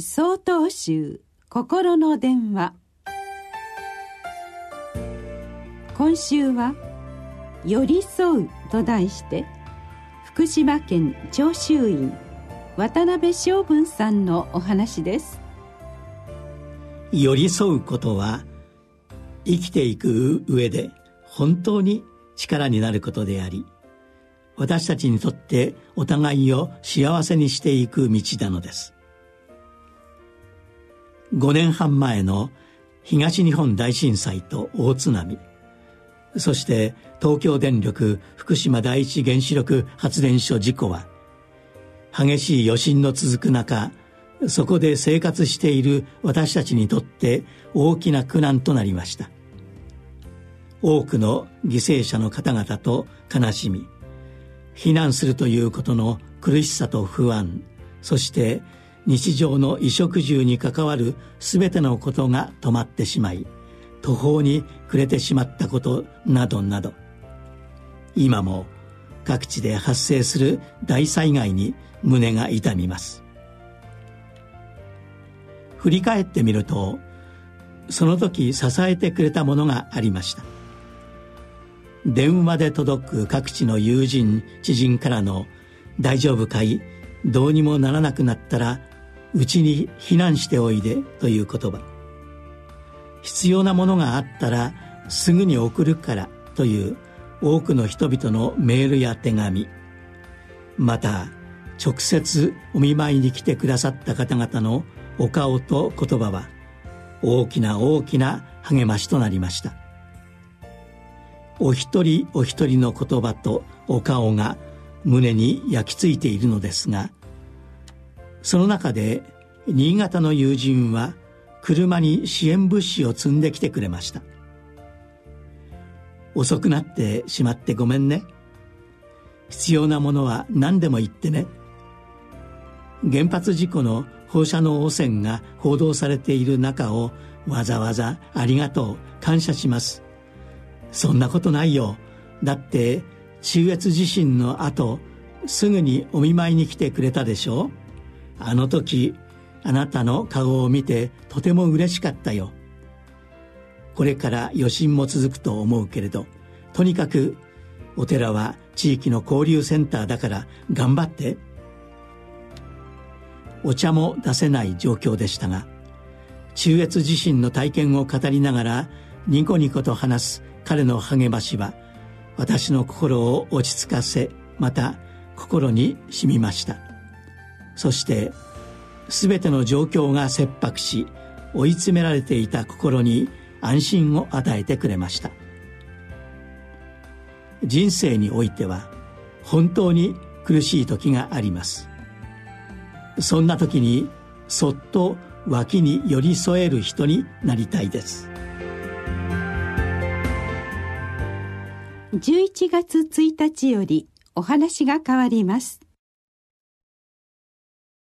総統集心の電話。今週は「寄り添う」と題して福島県長州院渡辺昌文さんのお話です。寄り添うことは生きていく上で本当に力になることであり私たちにとってお互いを幸せにしていく道なのです。5年半前の東日本大震災と大津波。そして東京電力福島第一原子力発電所事故は激しい余震の続く中そこで生活している私たちにとって大きな苦難となりました。多くの犠牲者の方々と悲しみ避難するということの苦しさと不安そして日常の衣食住に関わる全てのことが止まってしまい途方に暮れてしまったことなどなど。今も各地で発生する大災害に胸が痛みます。振り返ってみるとその時支えてくれたものがありました。電話で届く各地の友人知人からの「大丈夫かい？どうにもならなくなったらうちに避難しておいでという言葉。必要なものがあったらすぐに送るからという多くの人々のメールや手紙。また直接お見舞いに来てくださった方々のお顔と言葉は大きな大きな励ましとなりました。お一人お一人の言葉とお顔が胸に焼き付いているのですがその中で新潟の友人は車に支援物資を積んできてくれました。遅くなってしまってごめんね。必要なものは何でも言ってね。原発事故の放射能汚染が報道されている中をわざわざありがとう感謝します。そんなことないよ。だって中越地震の後すぐにお見舞いに来てくれたでしょ。うあの時あなたの顔を見てとても嬉しかったよ。これから余震も続くと思うけれどとにかくお寺は地域の交流センターだから頑張って。お茶も出せない状況でしたが中越地震の体験を語りながらニコニコと話す彼の励ましは私の心を落ち着かせまた心に染みました。そして全ての状況が切迫し追い詰められていた心に安心を与えてくれました。人生においては本当に苦しい時があります。そんな時にそっと脇に寄り添える人になりたいです。11月1日よりお話が変わります。